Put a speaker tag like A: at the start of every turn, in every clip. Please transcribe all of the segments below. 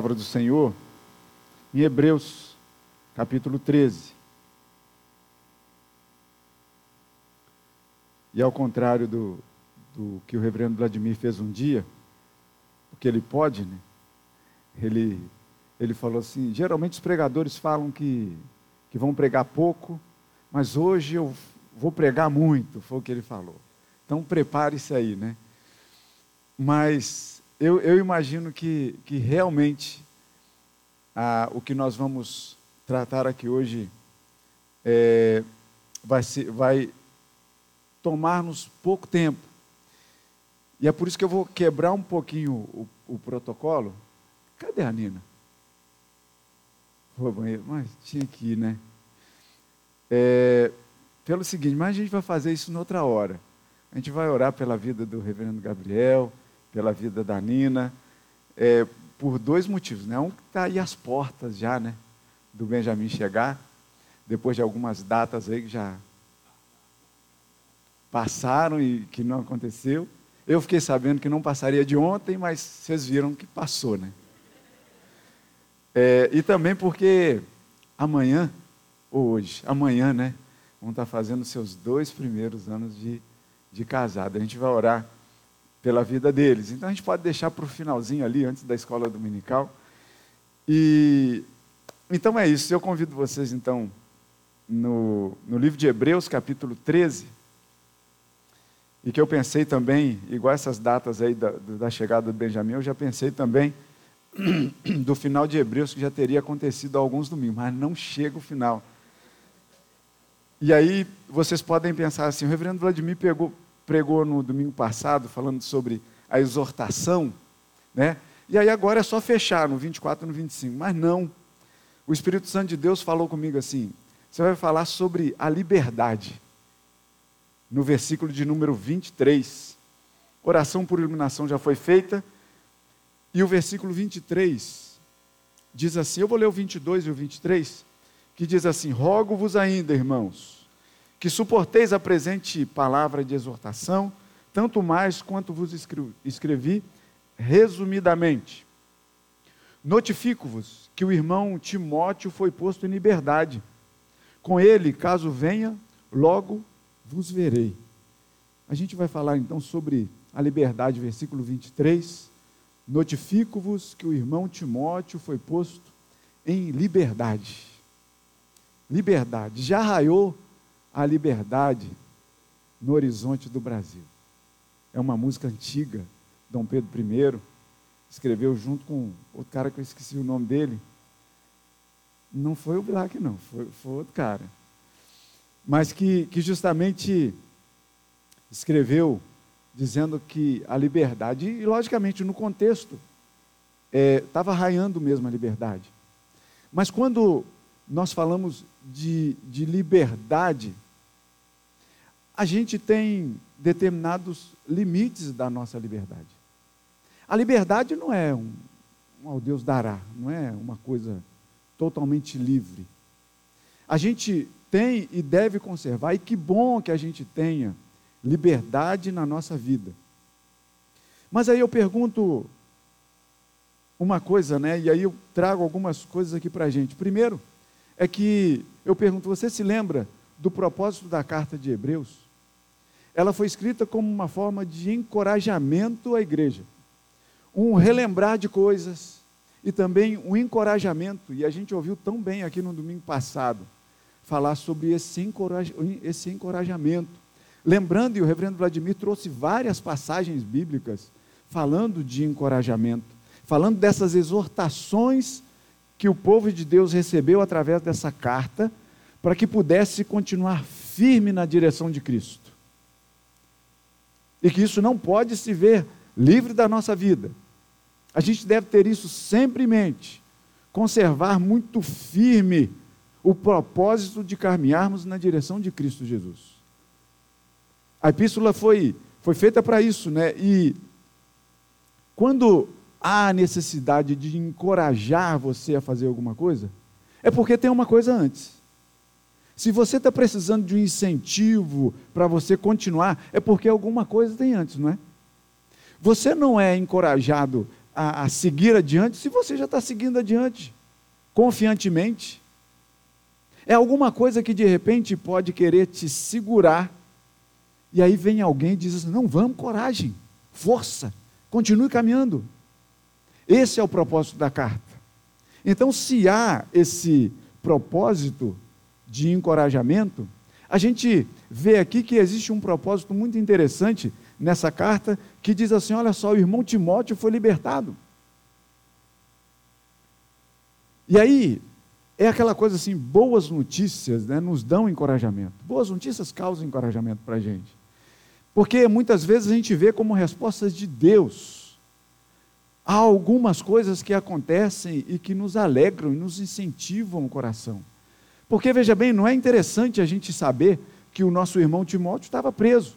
A: palavra do Senhor em Hebreus, capítulo 13. E ao contrário do, do que o reverendo Vladimir fez um dia, porque ele pode, né? Ele, ele falou assim: geralmente os pregadores falam que, que vão pregar pouco, mas hoje eu vou pregar muito, foi o que ele falou. Então prepare-se aí, né? Mas eu, eu imagino que, que realmente o que nós vamos tratar aqui hoje é, vai, ser, vai tomar-nos pouco tempo. E é por isso que eu vou quebrar um pouquinho o, o protocolo. Cadê a Nina? Vou banheiro, mas tinha que ir, né? É, pelo seguinte, mas a gente vai fazer isso noutra hora. A gente vai orar pela vida do reverendo Gabriel, pela vida da Nina, é, por dois motivos. Né? Um que está aí às portas já, né? Do Benjamin chegar, depois de algumas datas aí que já passaram e que não aconteceu. Eu fiquei sabendo que não passaria de ontem, mas vocês viram que passou, né? É, e também porque amanhã, hoje, amanhã, né? Vão estar tá fazendo seus dois primeiros anos de, de casado. A gente vai orar pela vida deles. Então a gente pode deixar para o finalzinho ali, antes da escola dominical. E então é isso. Eu convido vocês então no, no livro de Hebreus, capítulo 13, e que eu pensei também, igual essas datas aí da, da chegada do Benjamim, eu já pensei também do final de Hebreus que já teria acontecido há alguns domingos, mas não chega o final. E aí vocês podem pensar assim, o reverendo Vladimir pegou, pregou no domingo passado, falando sobre a exortação, né? E aí agora é só fechar no 24 e no 25. Mas não. O Espírito Santo de Deus falou comigo assim: você vai falar sobre a liberdade. No versículo de número 23. Oração por iluminação já foi feita. E o versículo 23 diz assim: eu vou ler o 22 e o 23, que diz assim: Rogo-vos ainda, irmãos que suporteis a presente palavra de exortação, tanto mais quanto vos escrevi resumidamente. Notifico-vos que o irmão Timóteo foi posto em liberdade. Com ele, caso venha, logo vos verei. A gente vai falar então sobre a liberdade, versículo 23. Notifico-vos que o irmão Timóteo foi posto em liberdade. Liberdade. Já raiou a liberdade no horizonte do Brasil. É uma música antiga, Dom Pedro I escreveu junto com outro cara que eu esqueci o nome dele. Não foi o Black, não, foi, foi outro cara. Mas que, que justamente escreveu dizendo que a liberdade, e logicamente no contexto, estava é, raiando mesmo a liberdade. Mas quando nós falamos de, de liberdade, a gente tem determinados limites da nossa liberdade. A liberdade não é um, ao Deus dará, não é uma coisa totalmente livre. A gente tem e deve conservar, e que bom que a gente tenha liberdade na nossa vida. Mas aí eu pergunto uma coisa, né? E aí eu trago algumas coisas aqui para a gente. Primeiro, é que eu pergunto: você se lembra do propósito da carta de Hebreus? Ela foi escrita como uma forma de encorajamento à igreja, um relembrar de coisas e também um encorajamento. E a gente ouviu tão bem aqui no domingo passado falar sobre esse, encoraj esse encorajamento. Lembrando, e o reverendo Vladimir trouxe várias passagens bíblicas falando de encorajamento, falando dessas exortações que o povo de Deus recebeu através dessa carta, para que pudesse continuar firme na direção de Cristo. E que isso não pode se ver livre da nossa vida. A gente deve ter isso sempre em mente, conservar muito firme o propósito de caminharmos na direção de Cristo Jesus. A epístola foi, foi feita para isso, né? E quando há necessidade de encorajar você a fazer alguma coisa, é porque tem uma coisa antes. Se você está precisando de um incentivo para você continuar, é porque alguma coisa tem antes, não é? Você não é encorajado a, a, seguir adiante se você já está seguindo adiante, confiantemente. É alguma coisa que de repente pode querer te segurar, e aí vem alguém e diz assim: não, vamos, coragem, força, continue caminhando. Esse é o propósito da carta. Então, se há esse propósito de encorajamento, a gente vê aqui que existe um propósito muito interessante nessa carta que diz assim: olha só, o irmão Timóteo foi libertado. E aí, é aquela coisa assim: boas notícias né, nos dão encorajamento. Boas notícias causam encorajamento para a gente. Porque muitas vezes a gente vê como respostas de Deus. Há algumas coisas que acontecem e que nos alegram e nos incentivam o coração. Porque, veja bem, não é interessante a gente saber que o nosso irmão Timóteo estava preso.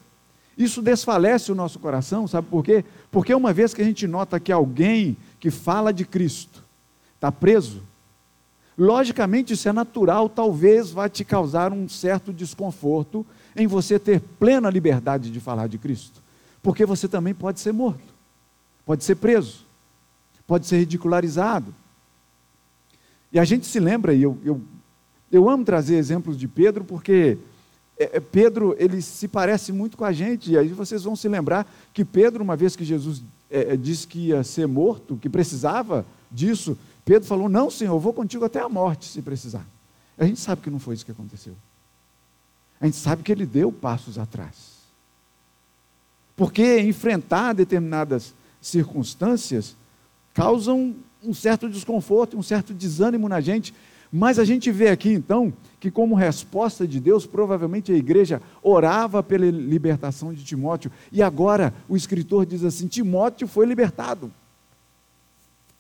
A: Isso desfalece o nosso coração, sabe por quê? Porque uma vez que a gente nota que alguém que fala de Cristo está preso, logicamente isso é natural, talvez vá te causar um certo desconforto em você ter plena liberdade de falar de Cristo, porque você também pode ser morto, pode ser preso, pode ser ridicularizado. E a gente se lembra, e eu, eu, eu amo trazer exemplos de Pedro, porque é, é, Pedro, ele se parece muito com a gente, e aí vocês vão se lembrar que Pedro, uma vez que Jesus é, é, disse que ia ser morto, que precisava disso, Pedro falou: Não, Senhor, eu vou contigo até a morte, se precisar. A gente sabe que não foi isso que aconteceu. A gente sabe que ele deu passos atrás. Porque enfrentar determinadas circunstâncias causam um certo desconforto, um certo desânimo na gente, mas a gente vê aqui então que, como resposta de Deus, provavelmente a igreja orava pela libertação de Timóteo, e agora o escritor diz assim: Timóteo foi libertado.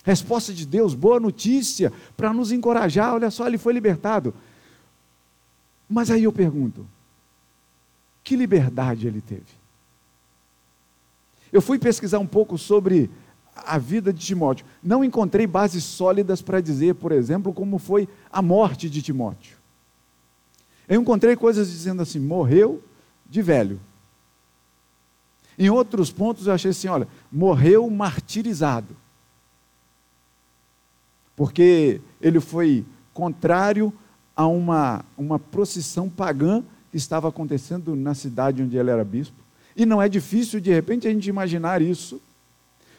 A: Resposta de Deus, boa notícia, para nos encorajar, olha só, ele foi libertado. Mas aí eu pergunto: que liberdade ele teve? Eu fui pesquisar um pouco sobre a vida de Timóteo. Não encontrei bases sólidas para dizer, por exemplo, como foi a morte de Timóteo. Eu encontrei coisas dizendo assim: morreu de velho. Em outros pontos eu achei assim: olha, morreu martirizado. Porque ele foi contrário a uma, uma procissão pagã que estava acontecendo na cidade onde ele era bispo. E não é difícil, de repente, a gente imaginar isso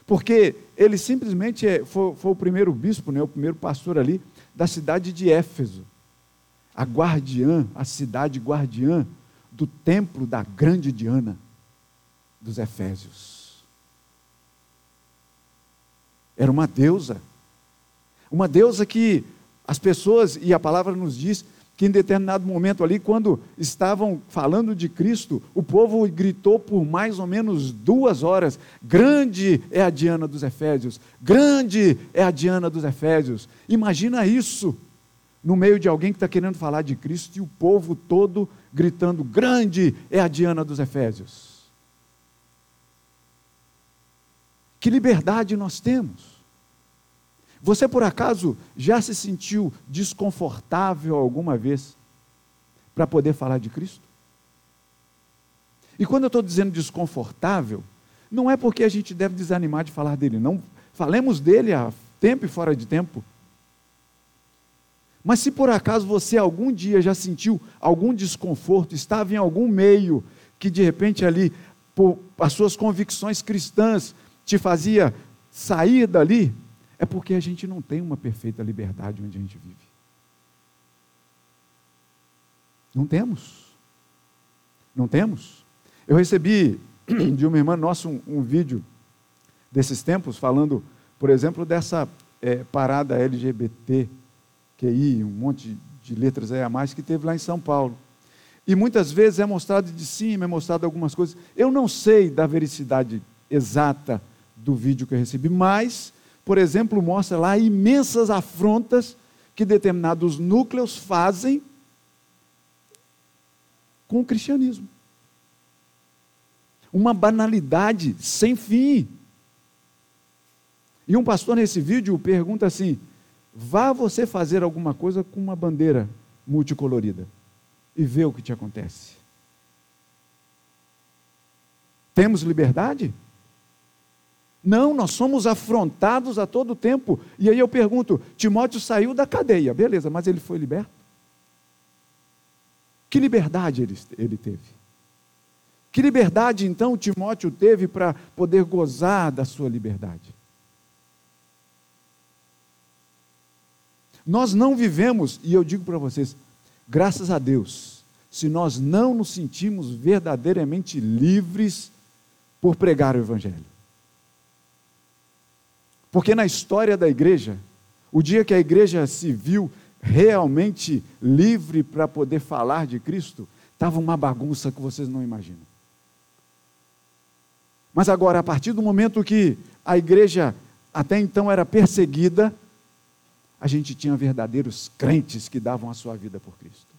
A: porque ele simplesmente é, foi, foi, o primeiro bispo, né, o primeiro pastor ali da cidade de Éfeso. A guardiã, a cidade guardiã do templo da grande Diana dos Efésios. Era uma deusa. Uma deusa que as pessoas, e a palavra nos diz, que em determinado momento ali, quando estavam falando de Cristo, o povo gritou por mais ou menos duas horas: Grande é a Diana dos Efésios, grande é a Diana dos Efésios. Imagina isso no meio de alguém que está querendo falar de Cristo e o povo todo gritando: Grande é a Diana dos Efésios. Que liberdade nós temos. Você por acaso já se sentiu desconfortável alguma vez para poder falar de Cristo? E quando eu estou dizendo desconfortável, não é porque a gente deve desanimar de falar dele, não. Falemos dele a tempo e fora de tempo. Mas se por acaso você algum dia já sentiu algum desconforto, estava em algum meio que de repente ali, por as suas convicções cristãs, te fazia sair dali, é porque a gente não tem uma perfeita liberdade onde a gente vive. Não temos. Não temos. Eu recebi de uma irmã nossa um, um vídeo desses tempos falando, por exemplo, dessa é, parada LGBT, QI, um monte de letras aí a mais que teve lá em São Paulo. E muitas vezes é mostrado de cima, é mostrado algumas coisas. Eu não sei da vericidade exata do vídeo que eu recebi, mas por exemplo, mostra lá imensas afrontas que determinados núcleos fazem com o cristianismo. Uma banalidade sem fim. E um pastor nesse vídeo pergunta assim: vá você fazer alguma coisa com uma bandeira multicolorida e vê o que te acontece. Temos liberdade? Não, nós somos afrontados a todo tempo. E aí eu pergunto: Timóteo saiu da cadeia, beleza, mas ele foi liberto? Que liberdade ele, ele teve? Que liberdade então Timóteo teve para poder gozar da sua liberdade? Nós não vivemos, e eu digo para vocês, graças a Deus, se nós não nos sentimos verdadeiramente livres por pregar o Evangelho. Porque na história da igreja, o dia que a igreja se viu realmente livre para poder falar de Cristo, estava uma bagunça que vocês não imaginam. Mas agora, a partir do momento que a igreja até então era perseguida, a gente tinha verdadeiros crentes que davam a sua vida por Cristo.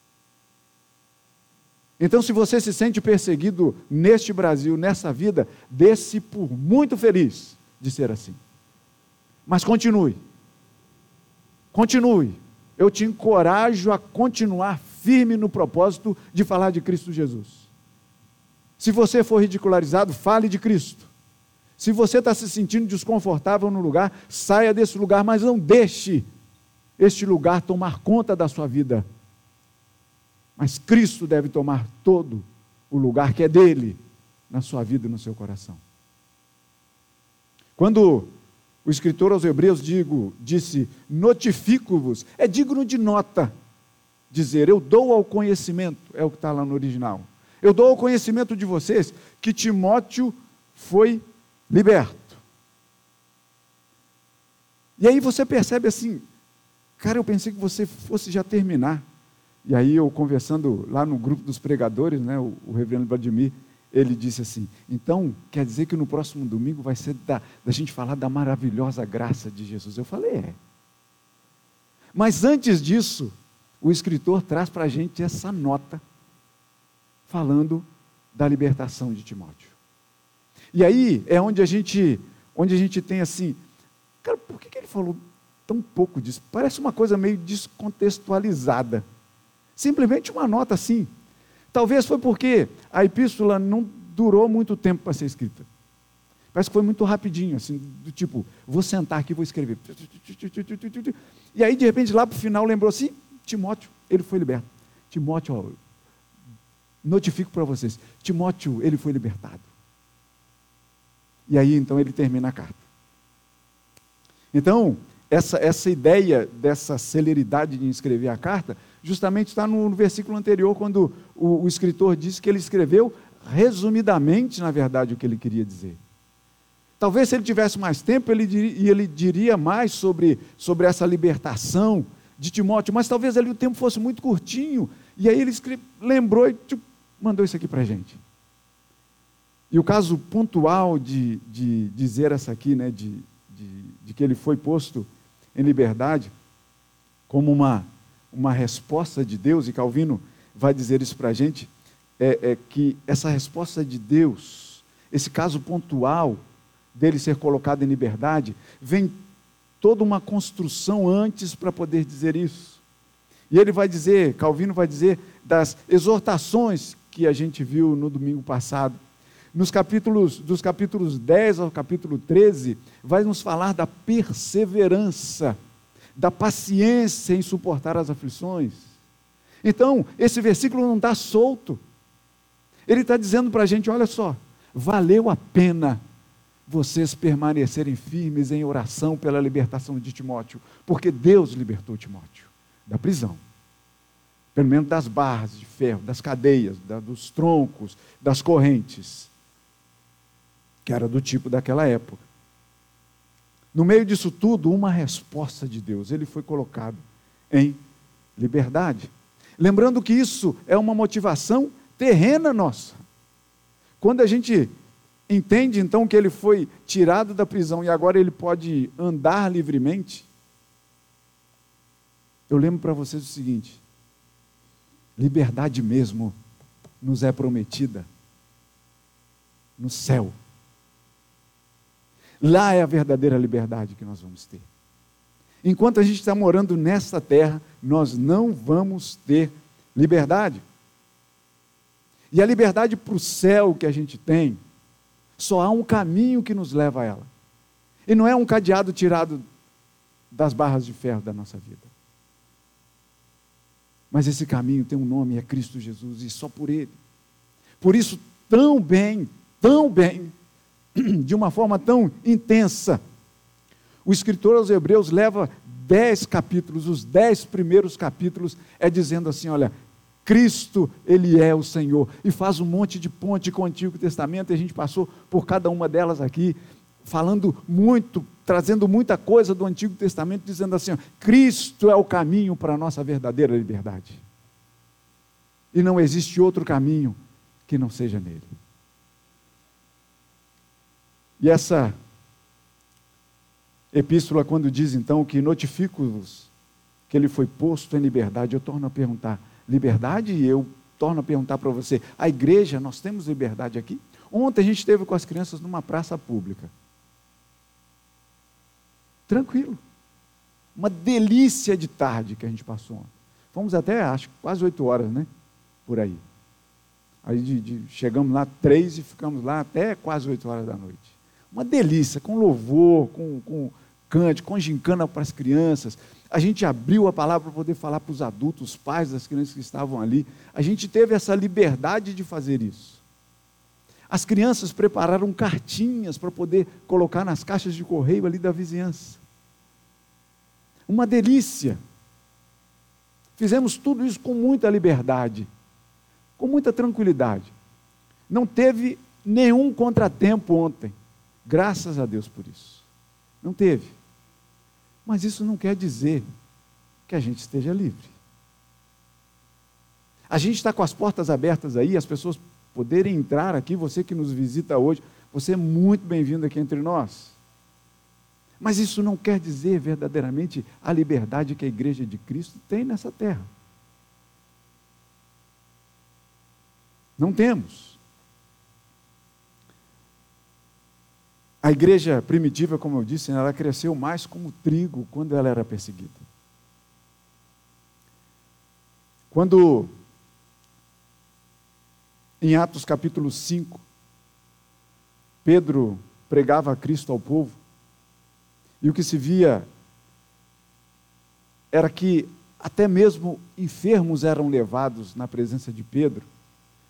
A: Então, se você se sente perseguido neste Brasil, nessa vida, dê-se por muito feliz de ser assim. Mas continue. Continue. Eu te encorajo a continuar firme no propósito de falar de Cristo Jesus. Se você for ridicularizado, fale de Cristo. Se você está se sentindo desconfortável no lugar, saia desse lugar, mas não deixe este lugar tomar conta da sua vida. Mas Cristo deve tomar todo o lugar que é dele na sua vida e no seu coração. Quando o escritor aos Hebreus digo, disse: Notifico-vos, é digno de nota dizer, eu dou ao conhecimento, é o que está lá no original. Eu dou ao conhecimento de vocês que Timóteo foi liberto. E aí você percebe assim, Cara, eu pensei que você fosse já terminar. E aí eu conversando lá no grupo dos pregadores, né, o, o reverendo Vladimir, ele disse assim: então quer dizer que no próximo domingo vai ser da, da gente falar da maravilhosa graça de Jesus? Eu falei: é. Mas antes disso, o escritor traz para a gente essa nota, falando da libertação de Timóteo. E aí é onde a gente, onde a gente tem assim, cara, por que, que ele falou tão pouco disso. Parece uma coisa meio descontextualizada. Simplesmente uma nota assim. Talvez foi porque a epístola não durou muito tempo para ser escrita. Parece que foi muito rapidinho, assim, do tipo, vou sentar aqui e vou escrever. E aí, de repente, lá para o final, lembrou assim: Timóteo, ele foi liberto. Timóteo, ó, notifico para vocês: Timóteo, ele foi libertado. E aí, então, ele termina a carta. Então, essa, essa ideia dessa celeridade de escrever a carta, justamente está no, versículo anterior, quando o, o escritor disse que ele escreveu resumidamente, na verdade, o que ele queria dizer. Talvez se ele tivesse mais tempo, ele, diria, ele diria mais sobre, sobre essa libertação de Timóteo, mas talvez ali o tempo fosse muito curtinho, e aí ele escreve, lembrou e mandou isso aqui para a gente. E o caso pontual de, de dizer essa aqui, né, de, de, de que ele foi posto em liberdade, como uma, uma resposta de Deus, e Calvino vai dizer isso para a gente, é, é que essa resposta de Deus, esse caso pontual dele ser colocado em liberdade, vem toda uma construção antes para poder dizer isso. E ele vai dizer, Calvino vai dizer, das exortações que a gente viu no domingo passado. Nos capítulos, dos capítulos 10 ao capítulo 13, vai nos falar da perseverança, da paciência em suportar as aflições. Então, esse versículo não está solto. Ele está dizendo para a gente: olha só, valeu a pena vocês permanecerem firmes em oração pela libertação de Timóteo, porque Deus libertou Timóteo da prisão, pelo menos das barras de ferro, das cadeias, da, dos troncos, das correntes que era do tipo daquela época. No meio disso tudo, uma resposta de Deus. Ele foi colocado em liberdade. Lembrando que isso é uma motivação terrena nossa. Quando a gente entende então que ele foi tirado da prisão e agora ele pode andar livremente, eu lembro para vocês o seguinte: liberdade mesmo nos é prometida no céu. Lá é a verdadeira liberdade que nós vamos ter. Enquanto a gente está morando nesta terra, nós não vamos ter liberdade. E a liberdade para o céu que a gente tem, só há um caminho que nos leva a ela. E não é um cadeado tirado das barras de ferro da nossa vida. Mas esse caminho tem um nome, é Cristo Jesus, e só por Ele. Por isso, tão bem, tão bem, de uma forma tão intensa, o escritor aos Hebreus leva dez capítulos, os dez primeiros capítulos, é dizendo assim: olha, Cristo, Ele é o Senhor. E faz um monte de ponte com o Antigo Testamento, e a gente passou por cada uma delas aqui, falando muito, trazendo muita coisa do Antigo Testamento, dizendo assim: Cristo é o caminho para a nossa verdadeira liberdade. E não existe outro caminho que não seja nele. E essa epístola, quando diz então que notifico-vos que ele foi posto em liberdade, eu torno a perguntar: liberdade? E eu torno a perguntar para você: a igreja, nós temos liberdade aqui? Ontem a gente esteve com as crianças numa praça pública. Tranquilo. Uma delícia de tarde que a gente passou ontem. Fomos até, acho, quase oito horas, né? Por aí. Aí de, de, chegamos lá três e ficamos lá até quase oito horas da noite. Uma delícia, com louvor, com, com cântico, com gincana para as crianças. A gente abriu a palavra para poder falar para os adultos, os pais das crianças que estavam ali. A gente teve essa liberdade de fazer isso. As crianças prepararam cartinhas para poder colocar nas caixas de correio ali da vizinhança. Uma delícia. Fizemos tudo isso com muita liberdade, com muita tranquilidade. Não teve nenhum contratempo ontem. Graças a Deus por isso. Não teve. Mas isso não quer dizer que a gente esteja livre. A gente está com as portas abertas aí, as pessoas poderem entrar aqui, você que nos visita hoje, você é muito bem-vindo aqui entre nós. Mas isso não quer dizer verdadeiramente a liberdade que a igreja de Cristo tem nessa terra. Não temos. A igreja primitiva, como eu disse, ela cresceu mais como trigo quando ela era perseguida. Quando em Atos capítulo 5, Pedro pregava a Cristo ao povo, e o que se via era que até mesmo enfermos eram levados na presença de Pedro.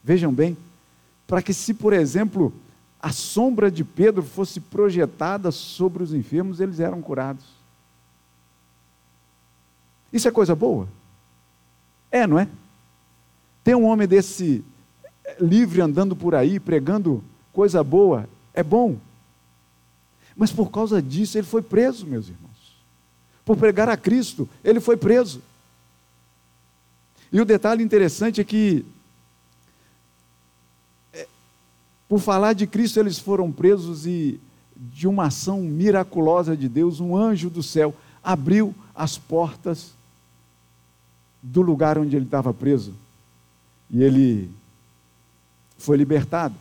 A: Vejam bem, para que, se por exemplo, a sombra de Pedro fosse projetada sobre os enfermos, eles eram curados. Isso é coisa boa? É, não é? Tem um homem desse livre andando por aí, pregando coisa boa, é bom. Mas por causa disso ele foi preso, meus irmãos. Por pregar a Cristo, ele foi preso. E o detalhe interessante é que, é, por falar de Cristo, eles foram presos e, de uma ação miraculosa de Deus, um anjo do céu abriu as portas do lugar onde ele estava preso. E ele foi libertado.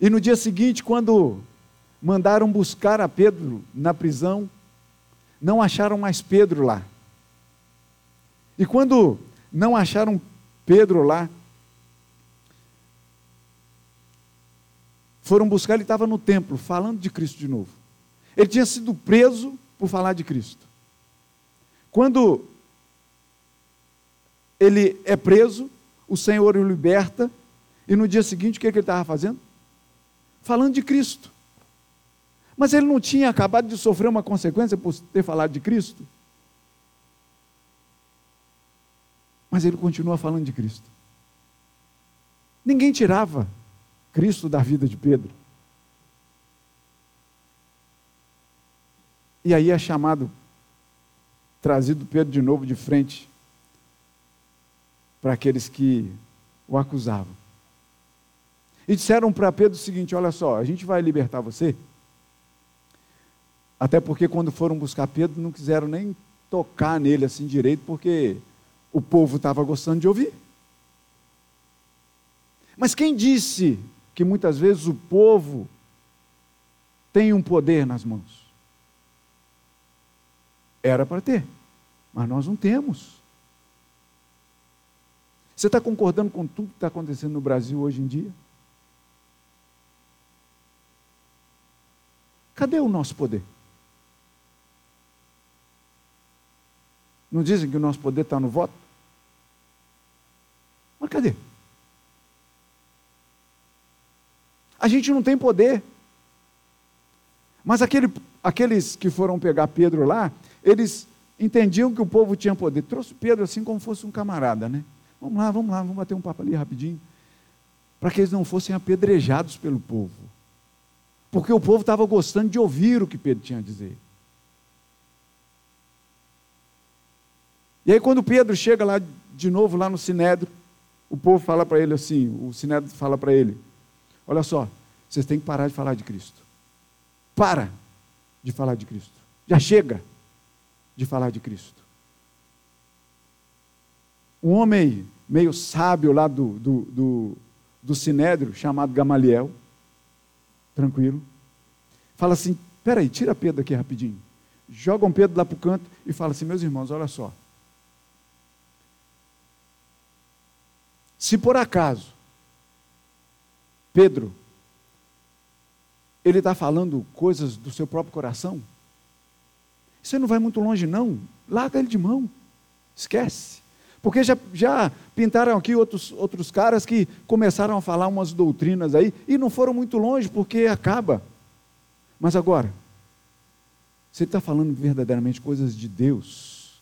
A: E no dia seguinte, quando mandaram buscar a Pedro na prisão, não acharam mais Pedro lá. E quando não acharam Pedro lá, foram buscar, ele estava no templo, falando de Cristo de novo. Ele tinha sido preso por falar de Cristo. Quando ele é preso, o Senhor o liberta e no dia seguinte, o que, é que ele estava fazendo? Falando de Cristo. Mas ele não tinha acabado de sofrer uma consequência por ter falado de Cristo? Mas ele continua falando de Cristo. Ninguém tirava Cristo da vida de Pedro. E aí é chamado, trazido Pedro de novo de frente para aqueles que o acusavam. E disseram para Pedro o seguinte: Olha só, a gente vai libertar você. Até porque quando foram buscar Pedro, não quiseram nem tocar nele assim direito, porque o povo estava gostando de ouvir. Mas quem disse que muitas vezes o povo tem um poder nas mãos? Era para ter, mas nós não temos. Você está concordando com tudo que está acontecendo no Brasil hoje em dia? Cadê o nosso poder? Não dizem que o nosso poder está no voto? Mas cadê? A gente não tem poder. Mas aquele, aqueles que foram pegar Pedro lá, eles entendiam que o povo tinha poder. Trouxe Pedro assim como fosse um camarada, né? Vamos lá, vamos lá, vamos bater um papo ali rapidinho. Para que eles não fossem apedrejados pelo povo. Porque o povo estava gostando de ouvir o que Pedro tinha a dizer. E aí, quando Pedro chega lá de novo, lá no Sinédrio, o povo fala para ele assim: o Sinédrio fala para ele: Olha só, vocês têm que parar de falar de Cristo. Para de falar de Cristo. Já chega de falar de Cristo. Um homem meio sábio lá do, do, do, do Sinédrio, chamado Gamaliel, tranquilo, fala assim: peraí, tira Pedro aqui rapidinho. Jogam Pedro lá para o canto e fala assim: meus irmãos, olha só. Se por acaso Pedro ele está falando coisas do seu próprio coração, você não vai muito longe, não. Larga ele de mão. Esquece. Porque já, já pintaram aqui outros, outros caras que começaram a falar umas doutrinas aí e não foram muito longe, porque acaba. Mas agora, se ele está falando verdadeiramente coisas de Deus,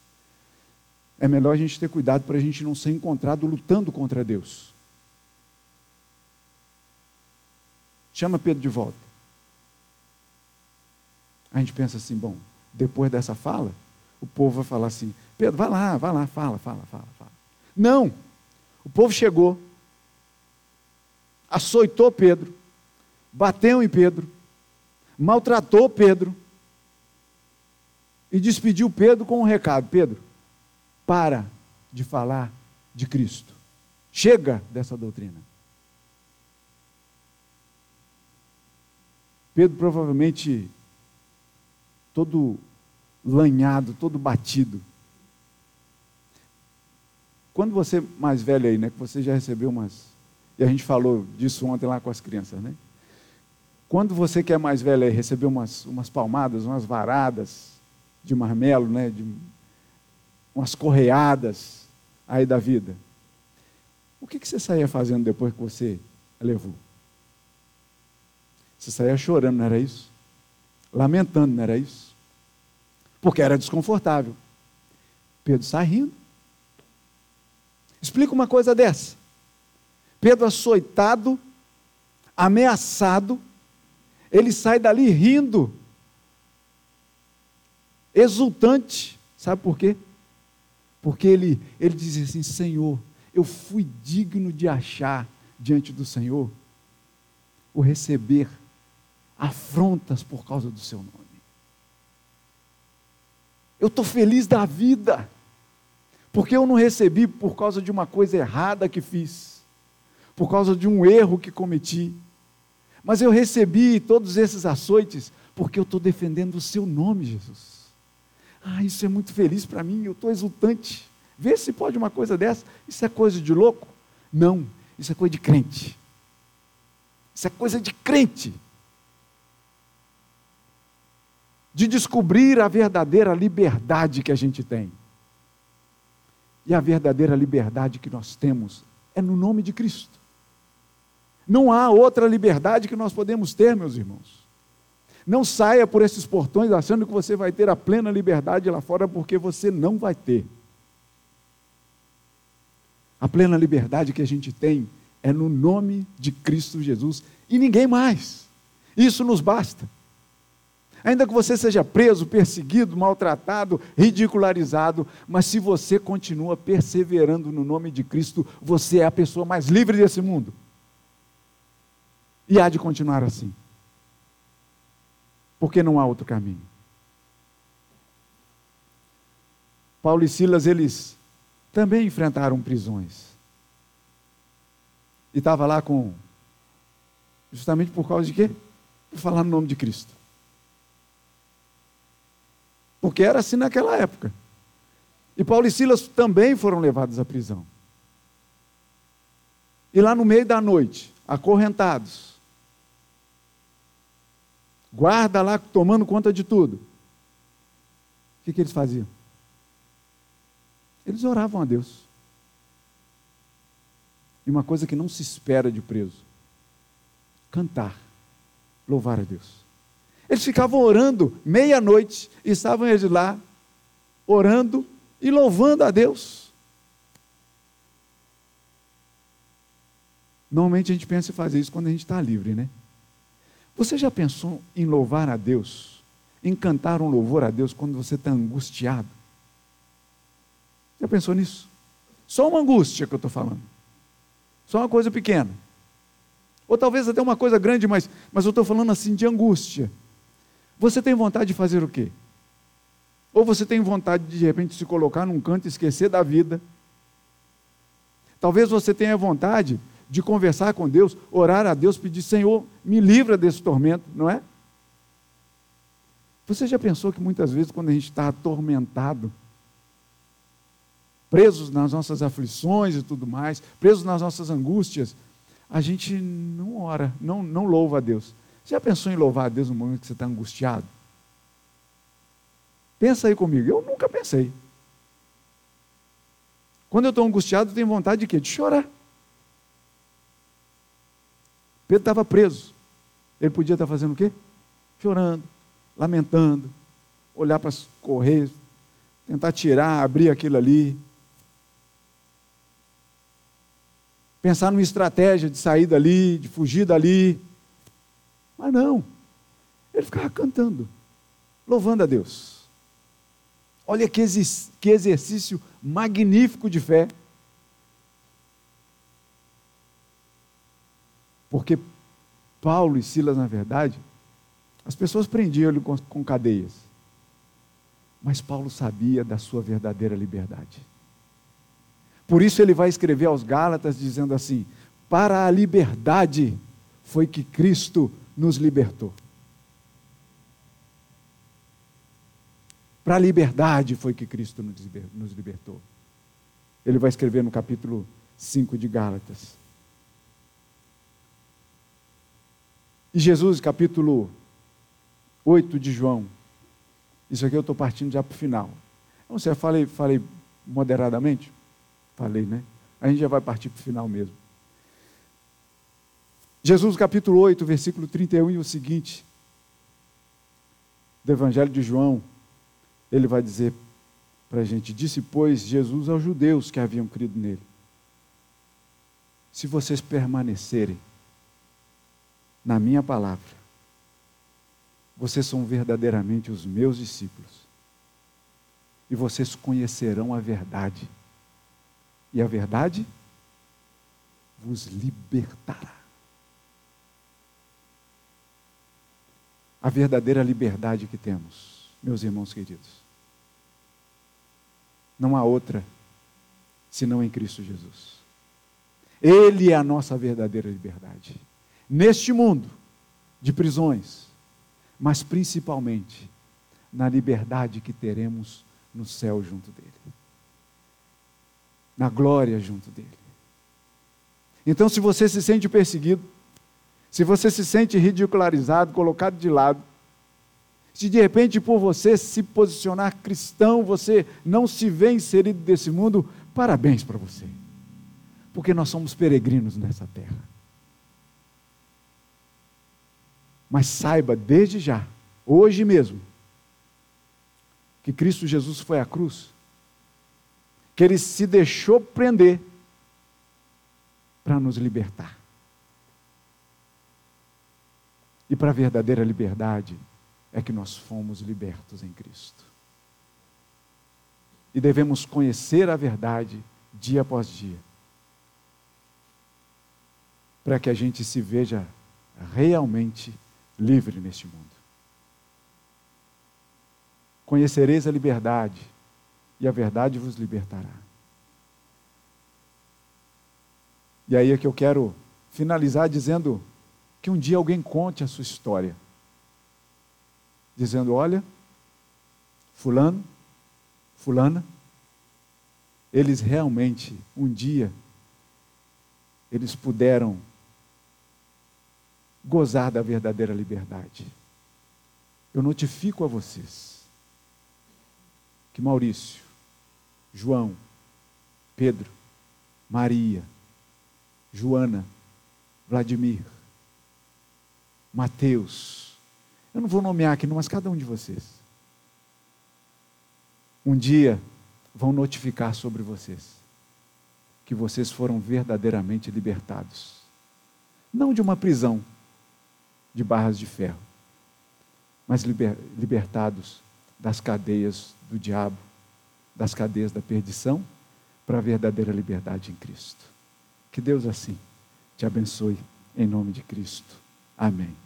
A: é melhor a gente ter cuidado para a gente não ser encontrado lutando contra Deus. Chama Pedro de volta. A gente pensa assim, bom, depois dessa fala, o povo vai falar assim: Pedro, vai lá, vai lá, fala, fala, fala, fala. Não! O povo chegou, açoitou Pedro, bateu em Pedro, maltratou Pedro e despediu Pedro com um recado: Pedro, para de falar de Cristo. Chega dessa doutrina. Pedro provavelmente todo lanhado, todo batido. Quando você mais velho aí, né, que você já recebeu umas, e a gente falou disso ontem lá com as crianças, né? Quando você que é mais velho aí recebeu umas, umas palmadas, umas varadas de marmelo, né, de umas correadas aí da vida, o que, que você saía fazendo depois que você levou? Você saía chorando, não era isso? Lamentando, não era isso? porque era desconfortável. Pedro sai rindo. Explica uma coisa dessa. Pedro açoitado, ameaçado, ele sai dali rindo, exultante. Sabe por quê? Porque ele, ele diz assim: Senhor, eu fui digno de achar diante do Senhor o receber afrontas por causa do seu nome. Eu estou feliz da vida, porque eu não recebi por causa de uma coisa errada que fiz, por causa de um erro que cometi, mas eu recebi todos esses açoites porque eu estou defendendo o seu nome, Jesus. Ah, isso é muito feliz para mim, eu estou exultante. Vê se pode uma coisa dessa. Isso é coisa de louco? Não, isso é coisa de crente. Isso é coisa de crente. De descobrir a verdadeira liberdade que a gente tem. E a verdadeira liberdade que nós temos é no nome de Cristo. Não há outra liberdade que nós podemos ter, meus irmãos. Não saia por esses portões achando que você vai ter a plena liberdade lá fora, porque você não vai ter. A plena liberdade que a gente tem é no nome de Cristo Jesus e ninguém mais. Isso nos basta. Ainda que você seja preso, perseguido, maltratado, ridicularizado, mas se você continua perseverando no nome de Cristo, você é a pessoa mais livre desse mundo. E há de continuar assim. Porque não há outro caminho. Paulo e Silas, eles também enfrentaram prisões. E estava lá com. Justamente por causa de quê? Por falar no nome de Cristo. Porque era assim naquela época. E Paulo e Silas também foram levados à prisão. E lá no meio da noite, acorrentados, guarda lá tomando conta de tudo. O que, que eles faziam? Eles oravam a Deus. E uma coisa que não se espera de preso: cantar, louvar a Deus. Eles ficavam orando meia-noite e estavam eles lá, orando e louvando a Deus. Normalmente a gente pensa em fazer isso quando a gente está livre, né? Você já pensou em louvar a Deus, em cantar um louvor a Deus quando você está angustiado? Já pensou nisso? Só uma angústia que eu estou falando. Só uma coisa pequena. Ou talvez até uma coisa grande, mas, mas eu estou falando assim de angústia. Você tem vontade de fazer o quê? Ou você tem vontade de, de repente, se colocar num canto e esquecer da vida? Talvez você tenha vontade de conversar com Deus, orar a Deus, pedir, Senhor, me livra desse tormento, não é? Você já pensou que muitas vezes, quando a gente está atormentado, presos nas nossas aflições e tudo mais, presos nas nossas angústias, a gente não ora, não, não louva a Deus. Já pensou em louvar a Deus no momento que você está angustiado? Pensa aí comigo. Eu nunca pensei. Quando eu estou angustiado, eu tenho vontade de quê? De chorar. Pedro estava preso. Ele podia estar fazendo o quê? Chorando, lamentando, olhar para as correias, tentar tirar, abrir aquilo ali. Pensar numa estratégia de sair dali, de fugir dali. Mas não. Ele ficava cantando, louvando a Deus. Olha que, que exercício magnífico de fé. Porque Paulo e Silas, na verdade, as pessoas prendiam ele com, com cadeias. Mas Paulo sabia da sua verdadeira liberdade. Por isso ele vai escrever aos Gálatas dizendo assim: Para a liberdade foi que Cristo nos libertou. Para a liberdade foi que Cristo nos libertou. Ele vai escrever no capítulo 5 de Gálatas. E Jesus, capítulo 8 de João. Isso aqui eu estou partindo já para o final. Não sei, falei, falei moderadamente? Falei, né? A gente já vai partir para o final mesmo. Jesus, capítulo 8, versículo 31 e o seguinte, do Evangelho de João, ele vai dizer para a gente: Disse, pois, Jesus aos judeus que haviam crido nele: Se vocês permanecerem na minha palavra, vocês são verdadeiramente os meus discípulos. E vocês conhecerão a verdade. E a verdade vos libertará. A verdadeira liberdade que temos, meus irmãos queridos. Não há outra senão em Cristo Jesus. Ele é a nossa verdadeira liberdade neste mundo de prisões, mas principalmente na liberdade que teremos no céu junto dele, na glória junto dele. Então, se você se sente perseguido, se você se sente ridicularizado, colocado de lado, se de repente por você se posicionar cristão, você não se vê inserido desse mundo, parabéns para você. Porque nós somos peregrinos nessa terra. Mas saiba desde já, hoje mesmo, que Cristo Jesus foi à cruz, que ele se deixou prender para nos libertar. E para a verdadeira liberdade é que nós fomos libertos em Cristo. E devemos conhecer a verdade dia após dia, para que a gente se veja realmente livre neste mundo. Conhecereis a liberdade, e a verdade vos libertará. E aí é que eu quero finalizar dizendo que um dia alguém conte a sua história. Dizendo: olha, Fulano, Fulana, eles realmente, um dia, eles puderam gozar da verdadeira liberdade. eu notifico a vocês que Maurício, João, Pedro, Maria, Joana, Vladimir, Mateus, eu não vou nomear aqui, mas cada um de vocês, um dia vão notificar sobre vocês que vocês foram verdadeiramente libertados. Não de uma prisão de barras de ferro, mas liber, libertados das cadeias do diabo, das cadeias da perdição, para a verdadeira liberdade em Cristo. Que Deus assim te abençoe em nome de Cristo. Amém.